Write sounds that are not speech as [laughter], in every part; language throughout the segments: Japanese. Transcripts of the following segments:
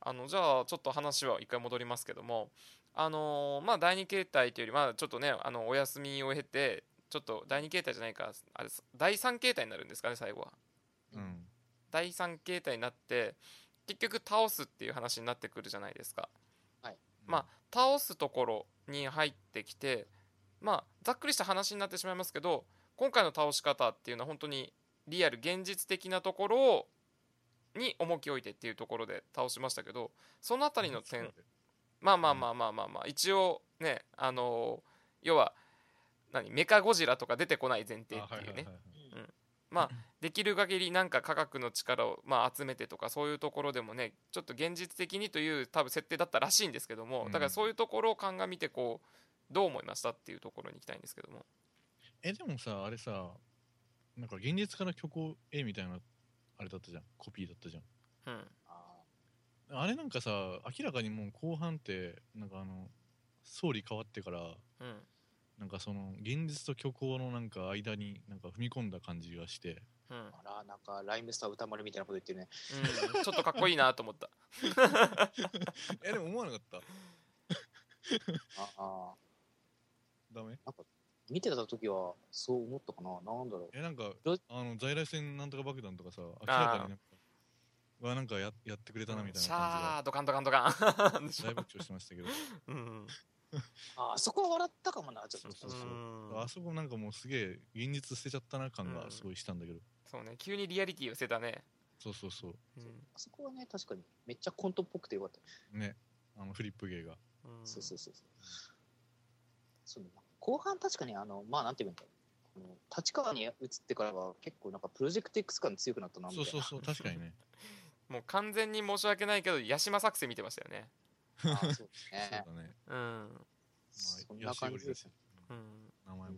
あのじゃあちょっと話は一回戻りますけども。あのーまあ第二形態というよりまあちょっとねあのお休みを経てちょっと第二形態じゃないかあれ第三形態になるんですかね最後は。うん。第三形態になって結局倒すっていう話になってくるじゃないですか。まあ倒すところに入ってきてまあざっくりした話になってしまいますけど今回の倒し方っていうのは本当にリアル現実的なところをに重きを置いてっていうところで倒しましたけどそのあたりの点まあまあまあまあまあまあ一応ねあの要は何メカゴジラとか出てこない前提っていうね。まあできる限りなんか科学の力をまあ集めてとかそういうところでもねちょっと現実的にという多分設定だったらしいんですけどもだからそういうところを鑑みてこうどう思いましたっていうところに行きたいんですけども。えでもさあれさなんか現実から虚構絵みたいなあれだったじゃん。コピーだったじゃん。うん。ああれなんかさ明らかにもう後半ってなんかあの総理変わってからうん。なんかその現実と虚構のなんか間になんか踏み込んだ感じがして。うん、ーあらなんかライムスター歌丸みたいなこと言ってるね。うん、ちょっとかっこいいなと思った。[laughs] えでも思わなかった。ああダメ？見てた時はそう思ったかな。なんだろう。えなんかどあの在来線なんとか爆弾とかさ明らかになんかはなんかややってくれたなみたいシな感ャードカンドカンドカン。じで大爆笑してましたけど。うん。ああそこは笑ったかもなちょっと。そうそうそう。うん。あそこなんかもうすげえ現実捨てちゃったな感がすごいしたんだけど、そうね。急にリアリティを捨てたね、そうそうそう。うん。あそこはね確かにめっちゃコントっぽくてよかった。ね。あのフリップ芸が。うん。そうそうそうそう。そう後半確かにあのまあなんていうんだろう。あの立川に移ってからは結構なんかプロジェクト X 感強くなったなみたいうな。そそうそう確かにね。[laughs] もう完全に申し訳ないけど八島作戦見てましたよね。あーそうですそうねだね。うん。そんな感じですよ。うん。名前も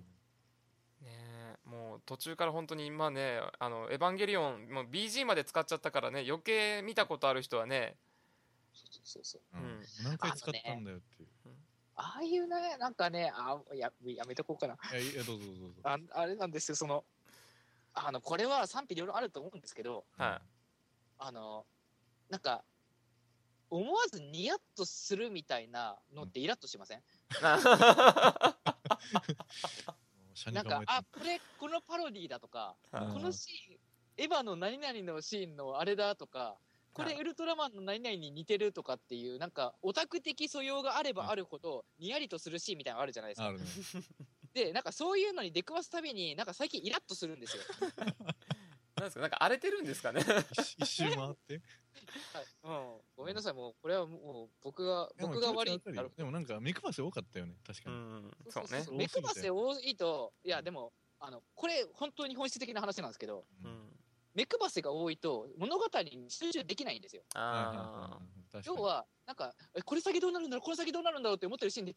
ねもう途中から本当に今ね「あのエヴァンゲリオン」もう BG まで使っちゃったからね余計見たことある人はね。そうそうそう。うん。うん。何回使ったんだよっていう、ああいうねなんかねあややめとこうかな。いやどうぞどうぞああれなんですよそのあのこれは賛否両論あると思うんですけどはあのなんか思わずニヤッとするみたいなのってイラッとしません、[laughs] なんかあこれこのパロディだとかはいこのシーンエヴァの何々のシーンのあれだとかこれはい。ウルトラマンの何々に似てるとかっていうなんかオタク的素養があればあるほどニヤリとするシーンみたいなのあるじゃないですか。あるね [laughs] でなんかそういうのに出くわすたびになんか最近イラッとするんですよ。[laughs] なんですかなんか荒れてるんですかね。一一周回って？はい、うん、ごめんなさいもうこれはもう僕が僕が悪いでもなんか目くばせ多かったよね確かに、うん。そうね。目くばせ多いといやでもあのこれ本当に本質的な話なんですけどうんうん目くばせが多いと物語に集中できないんですよ。あ要はなんかえこれ先どうなるんだろうこれ先どうなるんだろうって思ってるシーンで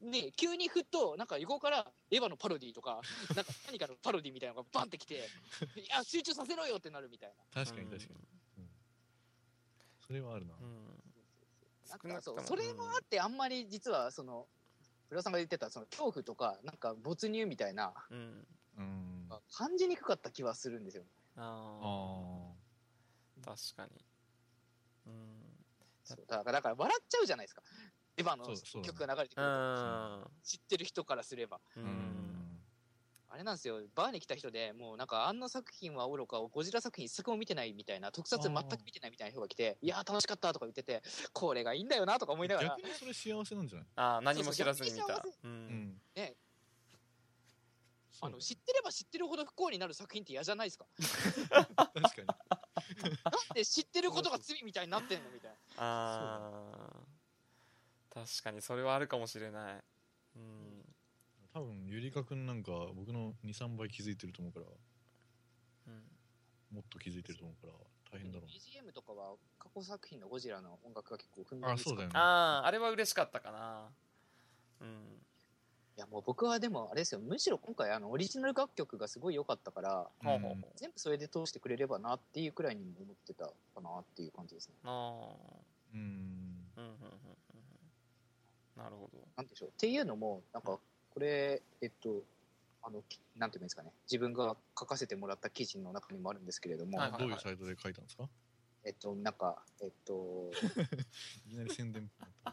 ね急にふっとなんか横からエヴァのパロディとか [laughs] なんか何かのパロディみたいなのがバンってきていや集中させろよってなるみたいな。確かに確かに、うん。それはあるな、うん。うん。なんかそうそれもあってあんまり実はその浦さんが言ってたその恐怖とかなんか没入みたいなうん。うん。あ感じにくかった気はするんですよあああ確かに。うん。そうだからだから笑っちゃうじゃないですか。エヴァの曲が流れてくうる知ってる人からすれば。ううん。んあれなんですよ。バーに来た人でもうなんかあんな作品はおろかゴジラ作品一作も見てないみたいな特撮全く見てないみたいな人が来ていやー楽しかったとか言っててこれがいいんだよなとか思いながら。逆にそれ幸せなんじゃない？ああ何も知らずに見た。そうんあの知ってれば知ってるほど不幸になる作品って嫌じゃないですか？[laughs] 確かに。なんで知ってることが罪みたいになってんのみたいな。ああ確かにそれはあるかもしれない。うん。多分ゆりかくんなんか僕の23倍気づいてると思うから。うん。もっと気づいてると思うから大変だろう。BGM とかは過去作品のゴジラの音楽が結構ふんだんに使ってあそうだよね。あああれは嬉しかったかな。うんいやもう僕はでもあれですよ。むしろ今回あのオリジナル楽曲がすごい良かったからほうほう。ほう全部それで通してくれればなっていうくらいにも思ってたかなっていう感じですね。ああうん。うんうんうんなるほど。なんでしょう。っていうのもなんかこれえっとあのきなんていうんですかね。自分が書かせてもらった記事の中にもあるんですけれども、はいはいどういうサイトで書いたんですか？えっと、なんか、えっと、[laughs] いきなり宣伝。ど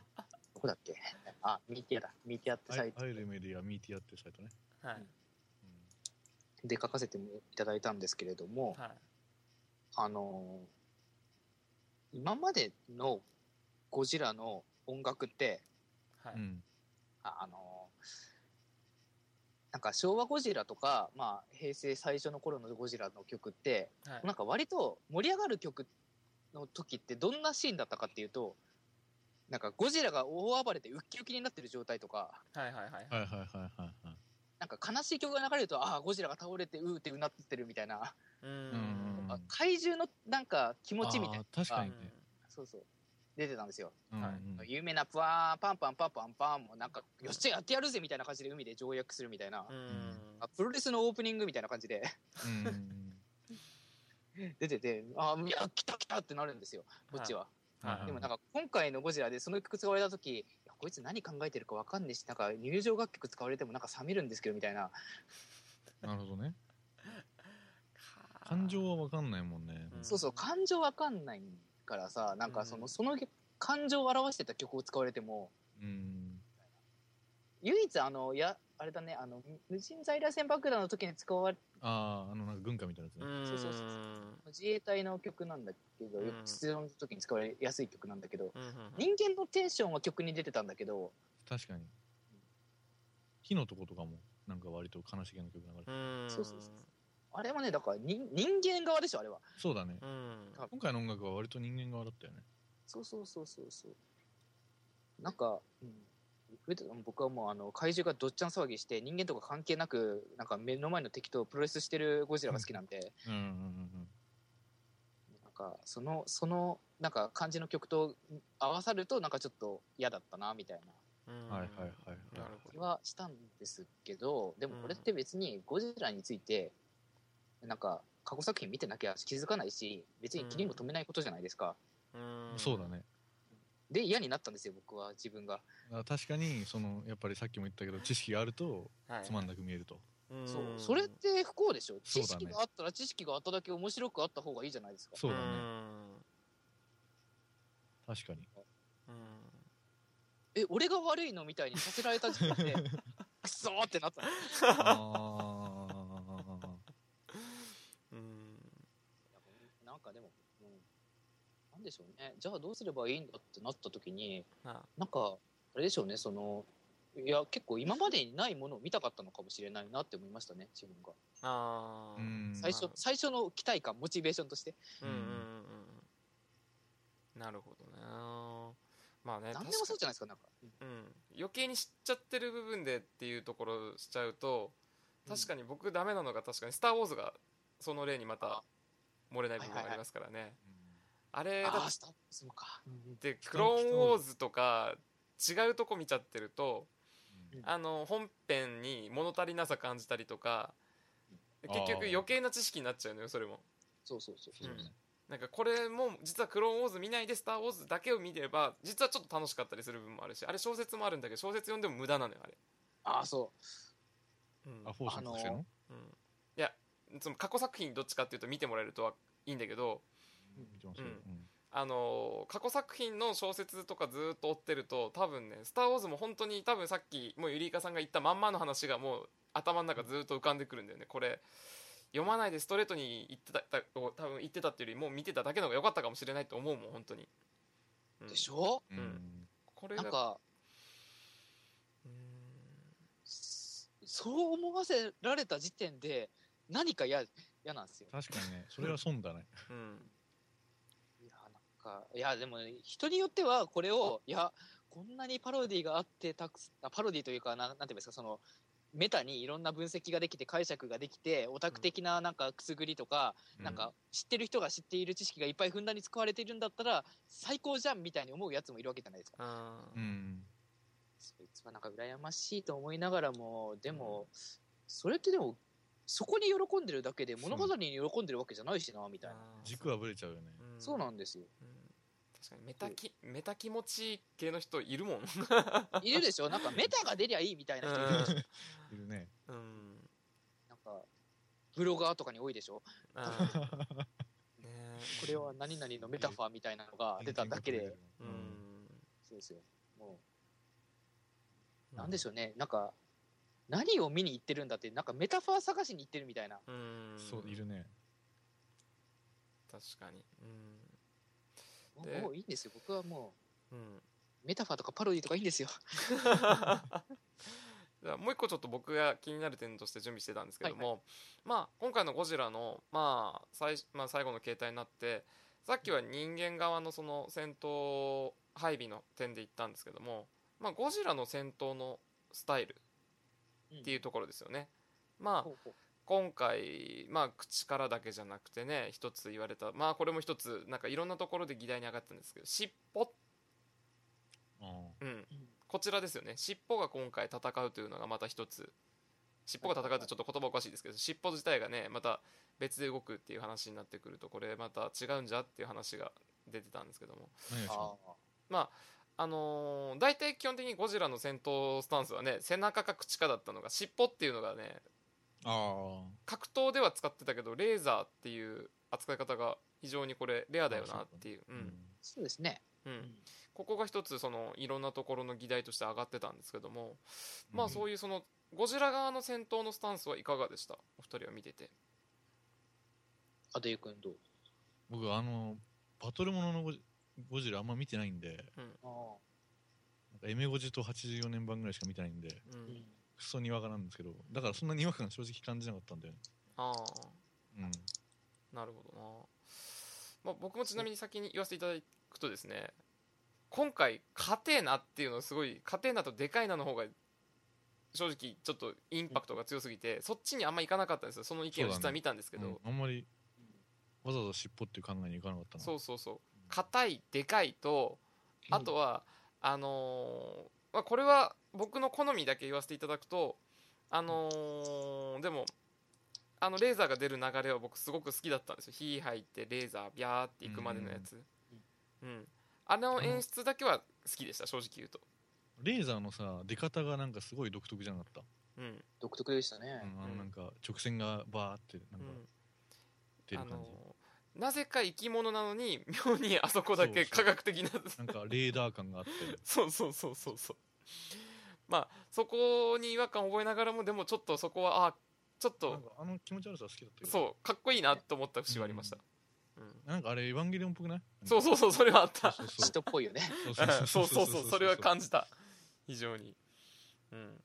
こだっけ？あ、ミーティアだ。ミーティアってサイト。アイルメディアミーティアってサイトね。はい。うん。で書かせていただいたんですけれども、はい。あのー今までのゴジラの音楽って、はい。うん。ああのーなんか昭和ゴジラとか、まあ、平成最初の頃のゴジラの曲って、はい。なんか割と盛り上がる曲の時ってどんなシーンだったかっていうと、なんかゴジラが大暴れてウッキウキになってる状態とか、はいはいはい。はいはいはい。なんか悲しい曲が流れると、ああ、ゴジラが倒れてうーってうなってるみたいな、うん。あ怪獣のなんか気持ちみたいな。確かにねそうそう。出てたんですよ。うんはいうん有名なプワーン、パンパンパンパンパンもなんか、よっしゃやってやるぜみたいな感じで海で条約するみたいな、うん。あプロレスのオープニングみたいな感じでうん [laughs] 出てて、あーいや、来た来たってなるんですよ、こっちは。はいでもなんか今回のゴジラでその曲使われた時こいつ何考えてるかわかんねえし、なんか入場楽曲使われてもなんか冷めるんですけどみたいな、なるほどね。感情はわかんないもんね。うんそうそう、感情わかんないからさ、なんかその、うんその感情を表してた曲を使われても、うん。唯一あの、いや、あれだね、あの、無人在来線爆弾の時に使われ、ああ、あの、なんか軍歌みたいなやつね。そうそうそう自衛隊の曲なんだけど、出動の時に使われやすい曲なんだけど、人間のテンションは曲に出てたんだけど、確かに。火のとことかも、なんか割と悲しげな曲流れてうんそうそうそうあれはね、だから人人間側でしょ、あれは。そうだね。うん今回の音楽は割と人間側だったよね。そうそうそうそうそう。なんか、うん、僕はもうあの怪獣がどっちゃん騒ぎして人間とか関係なくなんか目の前の敵とプロレスしてるゴジラが好きなんで、うんうんうんなんかそのそのなんか感じの曲と合わさるとなんかちょっと嫌だったなみたいな。うん。はいはいはいはいなるほ気はしたんですけどでもこれって別にゴジラについてなんか過去作品見てなきゃ気づかないし別に気にも留めないことじゃないですか、うん。そうだね。で嫌になったんですよ僕は自分が。あ確かに、その、やっぱりさっきも言ったけど、知識があると、はい。つまんなく見えると。うん。そう。それって不幸でしょ。知識があったら知識があっただけ面白くあった方がいいじゃないですか。そうだね。ん。確かに。うん。え俺が悪いのみたいにさせられた時点で [laughs] クソーってなったの。あうんなんかでも、うん、なんでしょうね。じゃあどうすればいいんだってなった時にあなんかあれでしょうね。そのいや結構今までにないものを見たかったのかもしれないなって思いましたね自分が。あーうん。最初最初の期待感モチベーションとして。うん。うんうんうん。なるほどねまあね何でもそうじゃないですかなんか、うん。確かうん、余計に知っちゃってる部分でっていうところしちゃうと確かに僕ダメなのが確かに「スター・ウォーズ」がその例にまた漏れない部分がありますからねあれだああスター・ウォーズもか、うんってクローンウォーズとか違うとこ見ちゃってるとうん。あの本編に物足りなさ感じたりとか結局余計な知識になっちゃうのよそれも。そうそうそうそう、うん。なんかこれも実はクローンウォーズ見ないでスター・ウォーズだけを見れば実はちょっと楽しかったりする部分もあるしあれ小説もあるんだけど小説読んでも無駄なのよあれ、ああそう。ん。あ、フォースの？作戦のうん、いやその過去作品どっちかっていうと見てもらえるとはいいんだけどあのー過去作品の小説とかずーっと追ってると多分ね「スター・ウォーズ」も本当に多分さっきもうゆりいかさんが言ったまんまの話がもう頭の中ずーっと浮かんでくるんだよね。これ読まないでストレートに言ってたた多分言ってたっていうよりもう見てただけの方が良かったかもしれないと思うもん本当に、ううん。でしょ？うん。うん。これがなんかうん。そう思わせられた時点で何か嫌嫌なんですよ。確かにね、それは損だね。うんかいやでも人によってはこれをいやこんなにパロディがあってたくパロディというかななんていうんですかそのメタにいろんな分析ができて解釈ができてオタク的ななんかくすぐりとか、うん。なんか知ってる人が知っている知識がいっぱいふんだんに使われているんだったら最高じゃんみたいに思うやつもいるわけじゃないですか。うん。そいつはなんか羨ましいと思いながらもでも、それってでもそこに喜んでるだけで物語に喜んでるわけじゃないしなみたいな、軸はぶれちゃうよね。うん。そうなんですよ。うん確かにメタキメタ気持ち系の人いるもん。[laughs] いるでしょ？なんかメタが出りゃいいみたいな人いるでしょ？[laughs] いるね。うん。なんかブロガーとかに多いでしょ？あーねこれは何々のメタファーみたいなのが出ただけで、ううん。んそうですよ。もう、なんでしょうね？なんか、何を見に行ってるんだって、なんかメタファー探しに行ってるみたいな。うん。そういるね。確かに。もうでもういいんですよ。僕はもうん、うんう、メタファーとかパロディとかいいんですよ。[laughs] もう一個ちょっと僕が気になる点として準備してたんですけども、まあ今回のゴジラの、まあ最まあ、最後の形態になってさっきは人間側のその戦闘配備の点で言ったんですけども、まあ、ゴジラの戦闘のスタイルっていうところですよね。まあほうほう今回、まあ、口からだけじゃなくてね一つ言われたまあこれも一つなんかいろんなところで議題に上がったんですけど尻尾、あうん、うん。こちらですよね。尻尾が今回戦うというのがまた一つ。尻尾が戦うってちょっと言葉おかしいですけど尻尾自体がねまた別で動くっていう話になってくるとこれまた違うんじゃっていう話が出てたんですけども。まああのー大体基本的にゴジラの戦闘スタンスはね背中か口かだったのが尻尾っていうのがねあ格闘では使ってたけどレーザーっていう扱い方が非常にこれレアだよなっていう、うあん。そうですね。う、うん。んここが一つそのいろんなところの議題として上がってたんですけども、まあそういいうそのゴジラ側の戦闘のスタンスはいかがでした？お二人は見てて。アデユ君どう？僕あのバトルもののゴジゴジラあんま見てないんであなんかエメゴジと84年版ぐらいしか見てないんで。うんクソにわかなんですけどだからそんなに違和感正直感じなかったんだよね。ああうん。なるほどな、まあ、僕もちなみに先に言わせていただくとですね今回勝てえなっていうのはすごい勝てえなとでかいなの方が正直ちょっとインパクトが強すぎてそっちにあんまいかなかったんですよ。その意見を実は見たんですけど、うん。あんまりわざわざ尻尾っていう考えにいかなかったなそうそうそう。硬いでかいとあとは、あのーまあ、これは僕の好みだけ言わせていただくとあのーでもあのレーザーが出る流れは僕すごく好きだったんですよ。火入ってレーザービャーっていくまでのやつ。うん。あの演出だけは好きでした正直言うと。レーザーのさ出方がなんかすごい独特じゃなかった、うん。独特でしたね。うん、あうん。のなんか直線がバーってなんか出る感じ、のーなぜか生き物なのに妙にあそこだけ科学的ななんかレーダー感があって。[laughs] そうそうそうそうそう。まあそこに違和感を覚えながらもでもちょっとそこはあちょっなんとかあの気持ち悪さ好きだったそうかっこいいなと思った節はありました、うん。なんかあれエヴァンゲリオンっぽくない？そうそうそうそれはあった。そうそう人っぽいよね。うんそうそうそうそれは感じた。非常に。うん。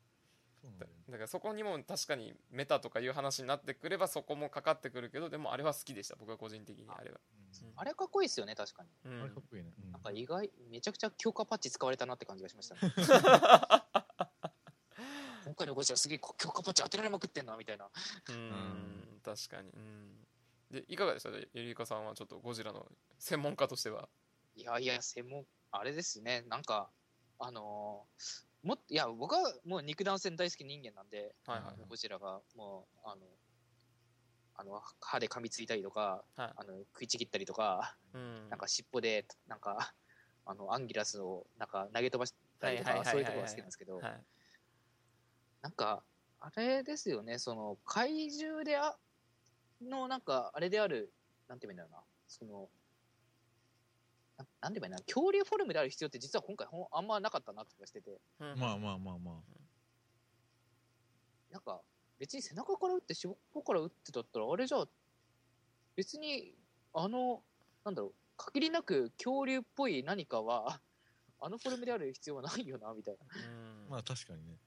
そうなんだよねだからそこにも確かにメタとかいう話になってくればそこもかかってくるけどでもあれは好きでした。僕は個人的にあれは、うん。あれかっこいいですよね、確かに。うん。あれかっこいいね、うん。なんか意外、めちゃくちゃ強化パッチ使われたなって感じがしましたね。[laughs] 今回のゴジラすげえ強化パッチ当てられまくってんな、みたいな。うん。確かに。うん。でいかがでした？ゆりかさんはちょっとゴジラの専門家としては。いやいや、専門、あれですね、なんか、あのーもっいや、僕はもう肉弾戦大好き人間なんで、はいはいゴジラがもう、あの、あの歯で噛みついたりとか、はい。あの食いちぎったりとか、うん。なんか尻尾で、なんか、あの、アンギラスをなんか投げ飛ばしたりとか、はいはいはいはいそういうところが好きなんですけど、はい。なんか、あれですよね、その、怪獣であ、の、なんか、あれである、なんて言うんだろうな、その、ななんて言えばいいな、恐竜フォルムである必要って実は今回ほんあんまなかったなって気がしてて、うん。まあまあまあまあ。なんか、別に背中から撃って尻尾から撃ってだったら、あれじゃあ、別に、あの、なんだろう、限りなく恐竜っぽい何かは、[laughs] あのフォルムである必要はないよな、みたいな。うん。まあ確かにね。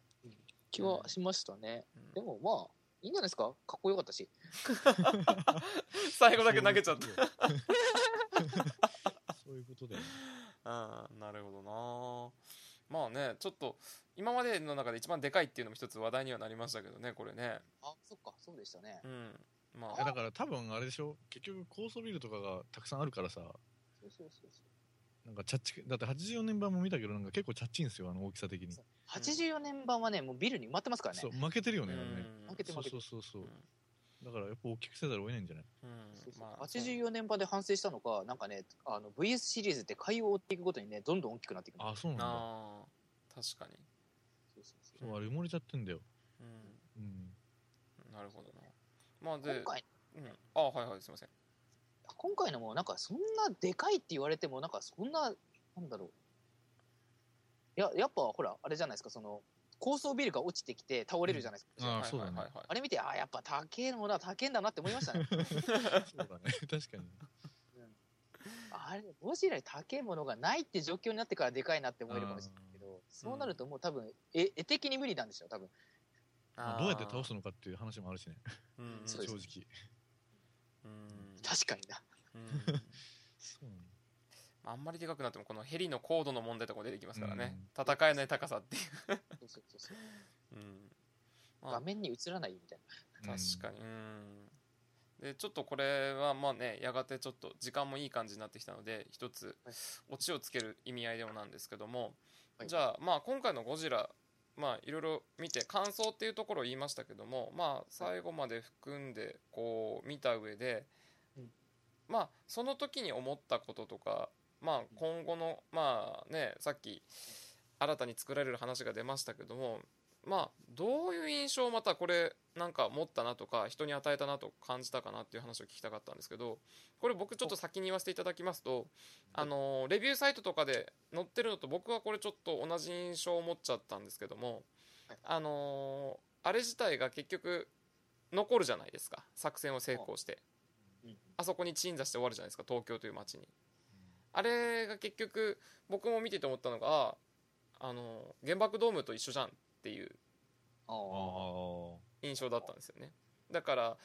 気はしましたね。うん。でもまあ、いいんじゃないですか？かっこよかったし。[laughs] 最後だけ投げちゃった [laughs] そういうことだよね。[laughs] ああなるほどな。まあねちょっと今までの中で一番でかいっていうのも一つ話題にはなりましたけどねこれね。あ、そっか、そうでしたね。うん。まあ。だから多分あれでしょ？結局高層ビルとかがたくさんあるからさ。そうそうそうそう。なんかチャッチだって84年版も見たけどなんか結構チャッチいんですよあの大きさ的に。そう。84年版はね、もうビルに埋まってますからね。そう。負けてるよねね。うん。そう負けて負けて。そうそうそうだからやっぱ大きくせざるを得ないんじゃない？うん。そうそう。まあ84年版で反省したのか、なんかね、あの VS シリーズって回を追っていくごとにね、どんどん大きくなっていくの。あそうなんだ。ああ確かに。そうそうそう。そうあれ埋もれちゃってんだよ。うん。うん。なるほどな。まあで今回、うん。あはいはいすいません。今回のもなんかそんなでかいって言われてもなんかそんななんだろう。いややっぱほらあれじゃないですかその高層ビルが落ちてきて倒れるじゃないですか、ああそうだね。あれ見てあやっぱ高えものは高えんだなって思いましたね。[laughs] そうだね。[laughs] 確かに。あれゴジラに高えものがないって状況になってからでかいなって思えるかもしれないけどそうなるともう多分絵絵的に無理なんですよ多分。まあどうやって倒すのかっていう話もあるしね。うん。正直。うん。確かにな。うん。[laughs] そうなのあんまりでかくなってもこのヘリの高度の問題とかも出てきますからね、うん。戦えない高さっていう、そうそうそうそう。うん。まあ。画面に映らないみたいな。確かに。うん。でちょっとこれはまあねやがてちょっと時間もいい感じになってきたので一つはい。オチをつける意味合いでもなんですけども、はい。じゃあまあ今回の「ゴジラ」まあいろいろ見て感想っていうところを言いましたけどもまあ最後まで含んでこう見た上で、うん。まあその時に思ったこととかまあ今後のまあねさっき新たに作られる話が出ましたけどもまあどういう印象をまたこれなんか持ったなとか人に与えたなと感じたかなっていう話を聞きたかったんですけどこれ僕ちょっと先に言わせていただきますとあのレビューサイトとかで載ってるのと僕はこれちょっと同じ印象を持っちゃったんですけどもはい。あのあれ自体が結局残るじゃないですか。作戦を成功して。うん。あそこに鎮座して終わるじゃないですか。東京という街にあれが結局僕も見てて思ったのがああの原爆ドームと一緒じゃんっていう印象だったんですよね。だから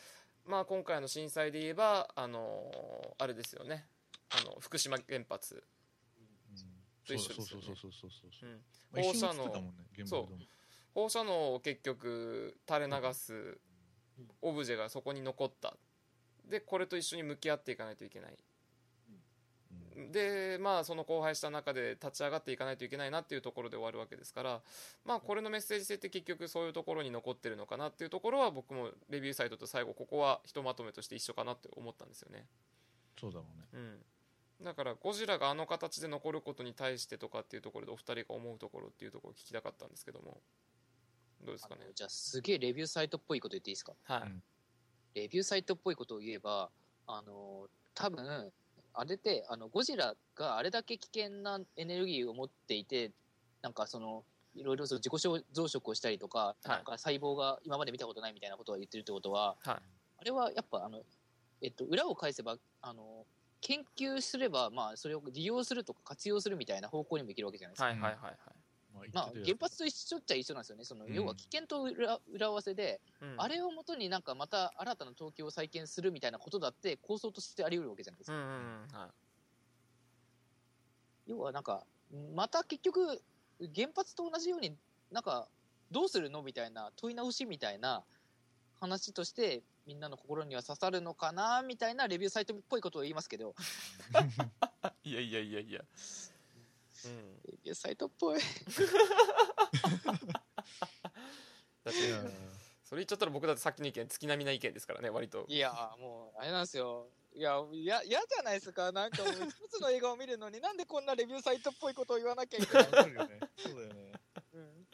まあ今回の震災で言えばあのあれですよね。あの福島原発、と一緒ですよね。そうそうそうそうそうそうう、ん、まあ一緒に放射能そう放射能を結局垂れ流すオブジェがそこに残ったでこれと一緒に向き合っていかないといけないうんでまあその荒廃した中で立ち上がっていかないといけないなっていうところで終わるわけですからまあこれのメッセージ性って結局そういうところに残ってるのかなっていうところは僕もレビューサイトと最後ここはひとまとめとして一緒かなって思ったんですよね。そうだろうね。うん。だからゴジラがあの形で残ることに対してとかっていうところでお二人が思うところっていうところを聞きたかったんですけども。どうですかね？じゃあすげえレビューサイトっぽいこと言っていいですか？はい、うん。レビューサイトっぽいことを言えばあの多分あれであのゴジラがあれだけ危険なエネルギーを持っていてなんかそのいろいろその自己増殖をしたりとか,、はい。なんか細胞が今まで見たことないみたいなことを言ってるってことははい。あれはやっぱあの、えっと、裏を返せばあの研究すれば、まあ、それを利用するとか活用するみたいな方向にもいけるわけじゃないですか。はいはいはいはいまあ原発と一緒っちゃ一緒なんですよね。そのうん。要は危険と裏裏合わせで、うん。あれをもとになんかまた新たな東京を再建するみたいなことだって構想としてあり得るわけじゃないですか。うんうんうんはい。要はなんか、また結局、原発と同じように、なんか、どうするのみたいな問い直しみたいな話として、みんなの心には刺さるのかなみたいなレビューサイトっぽいことを言いますけど、[laughs] いやいやいやいやうん。レビューサイトっぽい。だってそれ言っちゃったら僕だってさっきの意見月並みな意見ですからね割と。いや、もう、あれなんですよ。いや、いや、嫌じゃないですか。なんかもう、一つの映画を見るのに、なんでこんなレビューサイトっぽいことを言わなきゃいけないわかるよね。そうだよね。うん。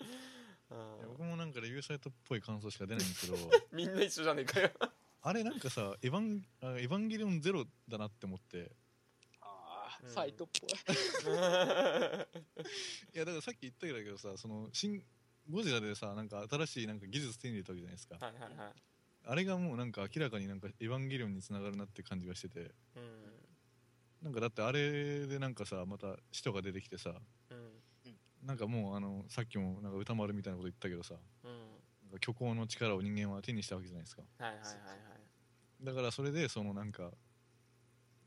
僕もなんかレビューサイトっぽい感想しか出ないんですけど。[laughs] みんな一緒じゃねえかよ。あれなんかさエヴァンあエヴァンゲリオンゼロだなって思ってああ、うん。サイトっぽい。いやだからさっき言ったけどさその新ゴジラでさなんか新しいなんか技術手に入れたわけじゃないですか。はいはいはい。あれがもうなんか明らかになんかエヴァンゲリオンにつながるなって感じがしてて。うん。なんかだってあれでなんかさまた使徒が出てきてさ。うん。なんかもうあのさっきもなんか歌丸みたいなこと言ったけどさ。うんなんか虚構の力を人間は手にしたわけじゃないですか。はいはいはいはい。だからそれでそのなんか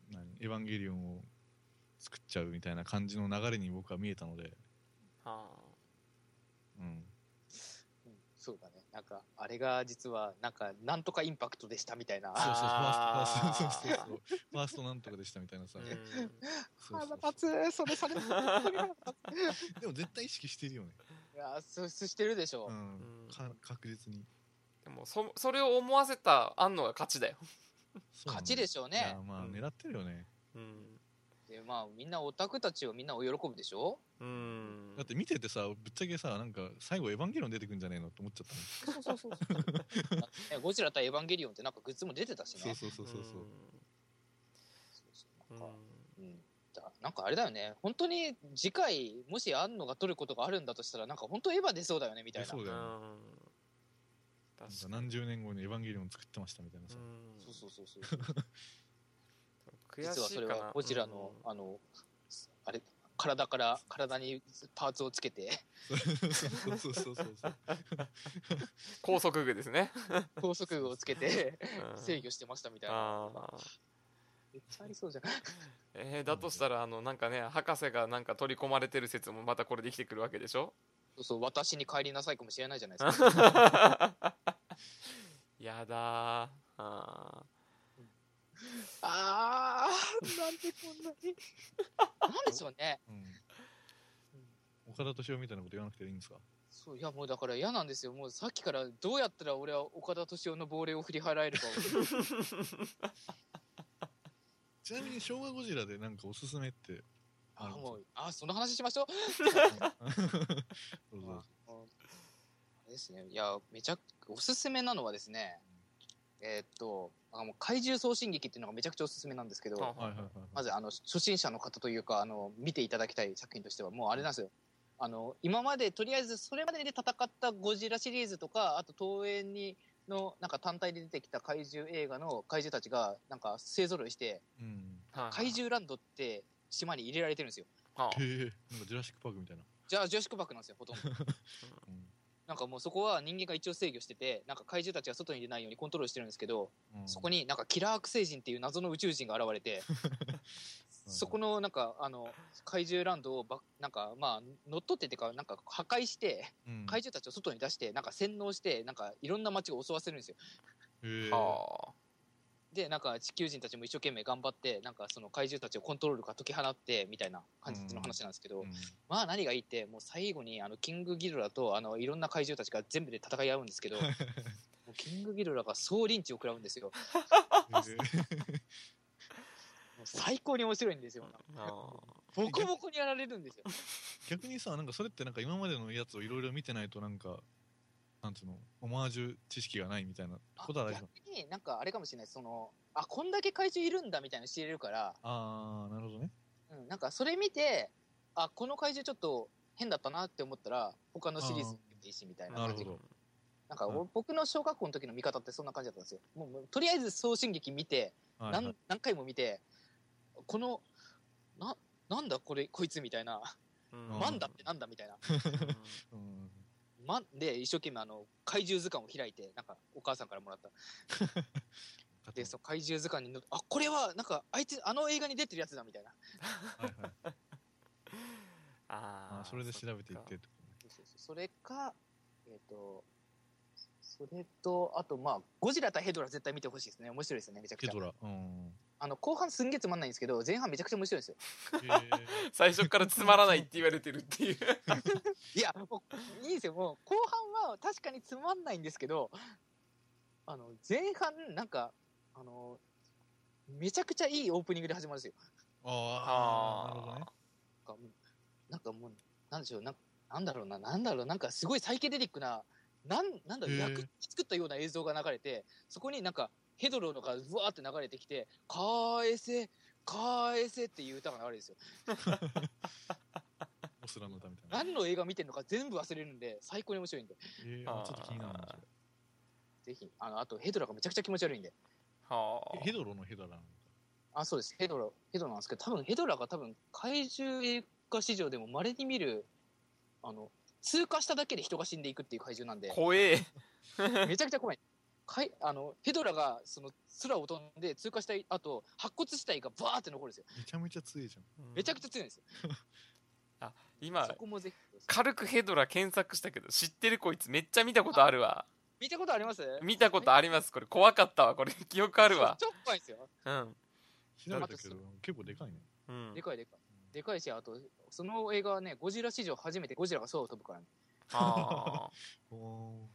何エヴァンゲリオンを作っちゃうみたいな感じの流れに僕は見えたので。はうんうん。そうだね。なんか、あれが実は、なんか、なんとかインパクトでしたみたいな。そうそうファーストファーストそうそうそうファーストなんとかでしたみたいなさ、腹立つ、それされでも絶対意識してるよね、や、そうしてるでしょう。うん。ん、か確実に。でもそそれを思わせた安野が勝ちだよ。勝ちでしょうね。いや。まあうん。狙ってるよね、うんで、まあ、みんなオタクたちをみんなお喜ぶでしょ？うんだって見ててさぶっちゃけさなんか最後エヴァンゲリオン出てくんじゃねえの？って思っちゃったのそうそうそうそう。ねゴジラ対エヴァンゲリオンってなんかグッズも出てたしね。そうそうそうそうそううんうん。だなんかあれだよね。本当に次回、もしあんのが撮ることがあるんだとしたら、なんか本当エヴァ出そうだよね、みたいな。そうだよね何十年後にエヴァンゲリオン作ってましたみたいなさ、うんそうそうそうそう。悔実はそれはゴジラの、うんあの、あれ、体から、体にパーツをつけて、そうそうそうそうそう。高速具ですね、高速具をつけて、うん。制御してましたみたいな。めっちゃありそうじゃん。えーだとしたらあのなんかね博士がなんか取り込まれてる説もまたこれで生きてくるわけでしょ？そうそう、私に帰りなさいかもしれないじゃないですか。[laughs] やだー。ああー、なんでこんなに。なんでしょうね。うん、岡田敏夫みたいなこと言わなくていいんですか？そう、いやもうだから嫌なんですよ。もうさっきからどうやったら俺は岡田敏夫の亡霊を振り払えるかを。[laughs] ちなみに昭和ゴジラでなんかおすすめってあもうあその話しましょう。[laughs] ですね。いや、めちゃく、おすすめなのはですね、えーっと、あもう怪獣送信劇っていうのがめちゃくちゃおすすめなんですけど、あはいはいはい。まずあの初心者の方というかあの見ていただきたい作品としてはもうあれなんですよ。あの今までとりあえずそれまでで戦ったゴジラシリーズとかあと東映にのなんか単体で出てきた怪獣映画の怪獣たちがなんか勢ぞろいしてうん。はい怪獣ランドって島に入れられてるんですよ。はあへえ。なんかジュラシック・パークみたいな、じゃあジュラシック・パークなんですよほとんど。う [laughs] んなんかもうそこは人間が一応制御しててなんか怪獣たちが外に出ないようにコントロールしてるんですけど、うん。そこになんかキラー悪星人っていう謎の宇宙人が現れて [laughs] そこのなんかあの怪獣ランドをばなんかまあ乗っ取ってっていうかなんか破壊してうん。怪獣たちを外に出してなんか洗脳してなんかいろんな街を襲わせるんですよ。へえはでなんか地球人たちも一生懸命頑張ってなんかその怪獣たちをコントロールから解き放ってみたいな感じの話なんですけど、うん。まあ何がいいってもう最後にあのキングギドラとあのいろんな怪獣たちが全部で戦い合うんですけどキングギドラが総リンチを食らうんですよ。最高に面白いんですよ。あボコボコにやられるんですよ。逆にさなんかそれってなんか今までのやつをいろいろ見てないとなんかなんつうの？オマージュ知識がないみたいなことは大丈夫。逆になんかあれかもしれない。そのあこんだけ怪獣いるんだみたいなの知れるから、ああなるほどね。うん、なんかそれ見てあこの怪獣ちょっと変だったなって思ったら他のシリーズ見ていいしみたいな感じ。なるほど。なんか、うん僕の小学校の時の見方ってそんな感じだったんですよ。もうとりあえず送信劇見てはい何,、はい。何回も見てこのななんだこれこいつみたいな、うん。うん。マンダってなんだみたいな。[laughs] うんマンで一生懸命あの怪獣図鑑を開いてなんかお母さんからもらった。[laughs] でその怪獣図鑑にのあこれはなんかあいつあの映画に出てるやつだみたいな。はいはいあ [laughs] あーーそれで調べていって。そうそうそう。それかえっ、とそれとあとまあゴジラ対ヘドラ絶対見てほしいですね。面白いですねめちゃくちゃ。とヘドラ。うんあの後半すんげえつまんないんですけど前半めちゃくちゃ面白いんですよ。へ最初からつまらないって言われてるっていう。いやもういいんですよ。もう後半は確かにつまんないんですけどあの前半なんかあのめちゃくちゃいいオープニングで始まるんですよ。ー。ああなるほどねあなんかもうなんでしょう。なんなんだろうな。なんだろう。なんかすごいサイケデリックななんなんだろう。役作ったような映像が流れてそこになんかヘドロのがブワーって流れてきて「返せ返せ」っていう歌が流れるんですよ。[laughs] オスラの歌みたいな。何の映画見てるのか全部忘れるんで最高に面白いんで。えー、あちょっと気になるなぜひあのあとヘドラがめちゃくちゃ気持ち悪いんで。ーはあ。えヘドロのヘドラあそうです。ヘドラヘドラなんですけど多分ヘドラが多分怪獣映画史上でも稀に見るあの通過しただけで人が死んでいくっていう怪獣なんで。怖え。めちゃくちゃ怖い。かいあのヘドラがその空を飛んで通過した後白骨死体がバーって残るんですよ。めちゃめちゃ強いじゃん。めちゃくちゃ強いんですよ、[laughs] 今そこもぜひ。軽くヘドラ検索したけど知ってるこいつめっちゃ見たことあるわ。見たことあります？見たことありますこれ。怖かったわこれ。[laughs] 記憶あるわ。超怖いんですよ。うん。調べたけど結構でかいね。うん。でかいでかい。でかいしあとその映画はねゴジラ史上初めてゴジラが空を飛ぶからね。あー。[laughs] お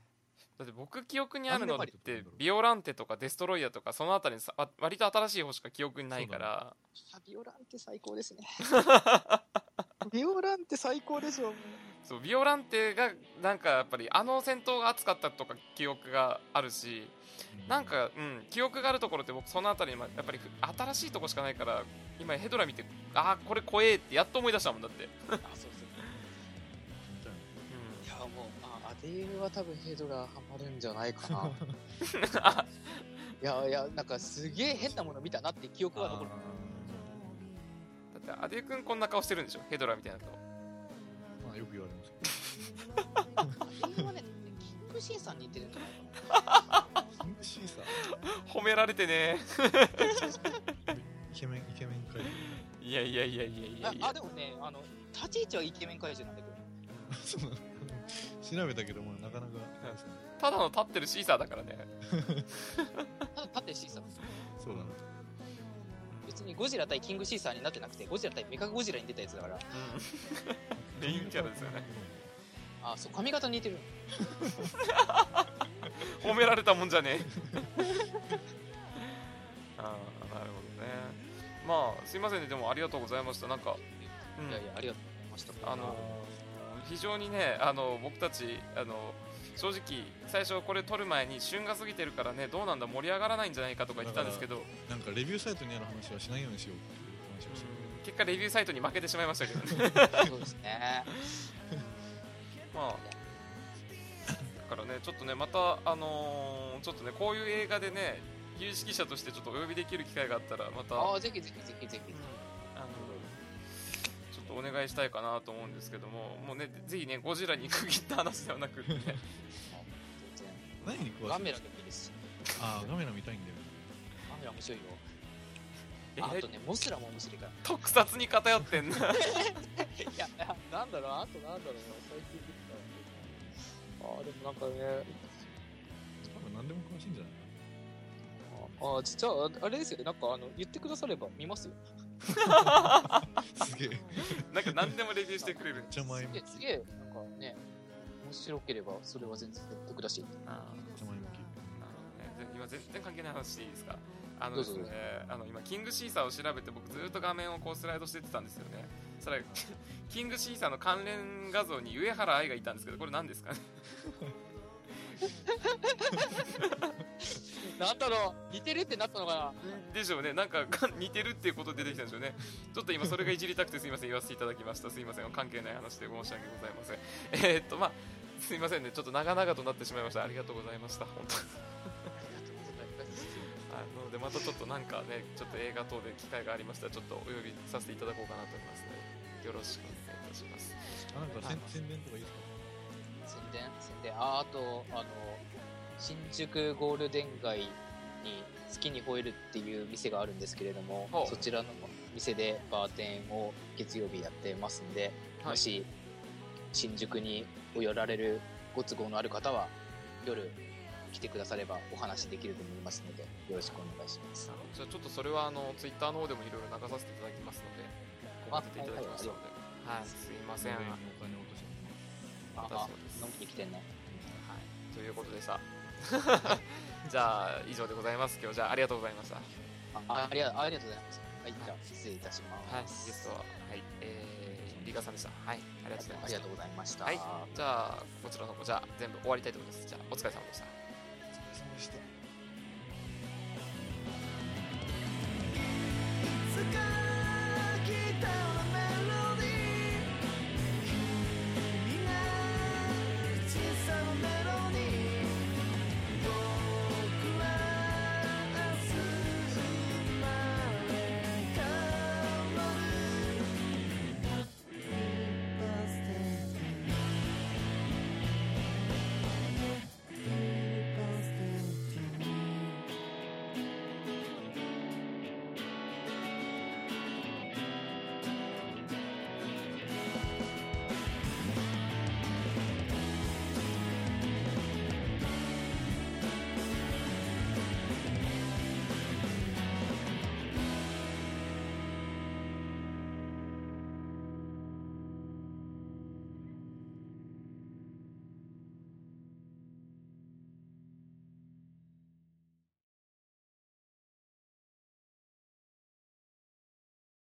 だって僕記憶にあるのってビオランテとかデストロイヤーとかそのあたりにさあ割と新しい方しか記憶にないから。あビオランって最高ですね。[laughs] ビオランって最高でしょそうビオランテがなんかやっぱりあの戦闘が熱かったとか記憶があるしなんか、うん、記憶があるところって僕そのあたりやっぱり新しいとこしかないから今ヘドラ見てあーこれ怖えってやっと思い出したもんだって、あそうアデールは多分ヘドラハマるんじゃないかな。[laughs] いやいやなんかすげえ変なもの見たなって記憶は残る。だってアデュ君こんな顔してるんでしょ？ヘドラみたいな顔。まあよく言われますアデールはねキングシーさんに似てるんじゃないキングシーサ褒められてね。ー [laughs] イケメンイケメン会いやいやいやいやいやいや。ああでもねあの立ち位置はイケメン怪獣なんだけど。[laughs] そうなの調べたけどもなかなか。ただの立ってるシーサーだからね。ただ立ってシーサー。そうだな別にゴジラ対キングシーサーになってなくてゴジラ対メカゴジラに出たやつだから。メインキャラですよね。あそう髪型似てる。褒められたもんじゃねえ。ああなるほどね。まあすいませんね。でもありがとうございました。なんか、うん。いやいやありがとうございました。あの非常にねあの僕たちあの正直最初これ撮る前に旬が過ぎてるからねどうなんだ盛り上がらないんじゃないかとか言ってたんですけどなんかレビューサイトにある話はしないようにしようっていう話をして。結果レビューサイトに負けてしまいましたけどね。そうですね。まあだからねちょっとねまたあのーちょっとねこういう映画でね有識者としてちょっとお呼びできる機会があったらまた。ああぜひぜひぜひぜひ。あのちょっとお願いしたいかなと思うんですけどももうねぜひねゴジラに区切った話ではなくってね何に詳しい？ガメラでもいいですしああガメラ見たいんだよガメラ面白いよ。えああとねモスラも面白いから。特撮に偏ってんな。[laughs] いや、なんだろう、あとなんだろうな、最近できた。ああ、でもなんかね、多分何でも詳しいんじゃない？ああ、じゃあ、あれですよね、なんかあの、言ってくだされば見ますよ。すげえ。めっなんか何でもレビューしてくれる。ちゃ前向き。めっすげえ、なんかね、面白ければ、それは全然得だし。あちゃ前向き。なるほどねで今全然関係ない話していいですか？あのですねあの今キングシーサーを調べて僕ずっと画面をこうスライドしてってたんですよね。そしたらキングシーサーの関連画像に上原愛がいたんですけどこれ何ですかね？なんだろう、似てるってなったのかでしょうね。なんか似てるっていうことで出てきたんでしょうね。ちょっと今それがいじりたくてすいません。言わせていただきました。すいません。関係ない話で申し訳ございません。えー、っとまあすいませんね。ちょっと長々となってしまいました。ありがとうございました本当。にあのでまたちょっとなんかねちょっと映画等で機会がありましたらちょっとお呼びさせていただこうかなと思いますのでよろしくお願いいたします。あなんか宣宣伝とかいいですか？な。宣伝宣伝。あ、あと、あの、新宿ゴールデン街に好きに吠えるっていう店があるんですけれどもそちらの店でバーテンを月曜日やってますんで、はい。もし新宿にお寄られるご都合のある方は夜来てくださればお話できると思いますのでよろしくお願いします。じゃあちょっとそれはあのツイッターの方でもいろいろ流させていただきますのでごめんていただきますので。はいすいません。お金落としあまたそうです。飲みに来てね。はい。ということでさ。[laughs] じゃあ以上でございます。今日じゃあありがとうございました。あありがありがとうございます。はい、じゃあ失礼いたします。はいゲストははいえーリカさんでした。はいありがとうございました。ありがとうございました。はいじゃあこちらの方じゃあ全部終わりたいと思います。じゃあお疲れ様でしたた。お疲れ様でした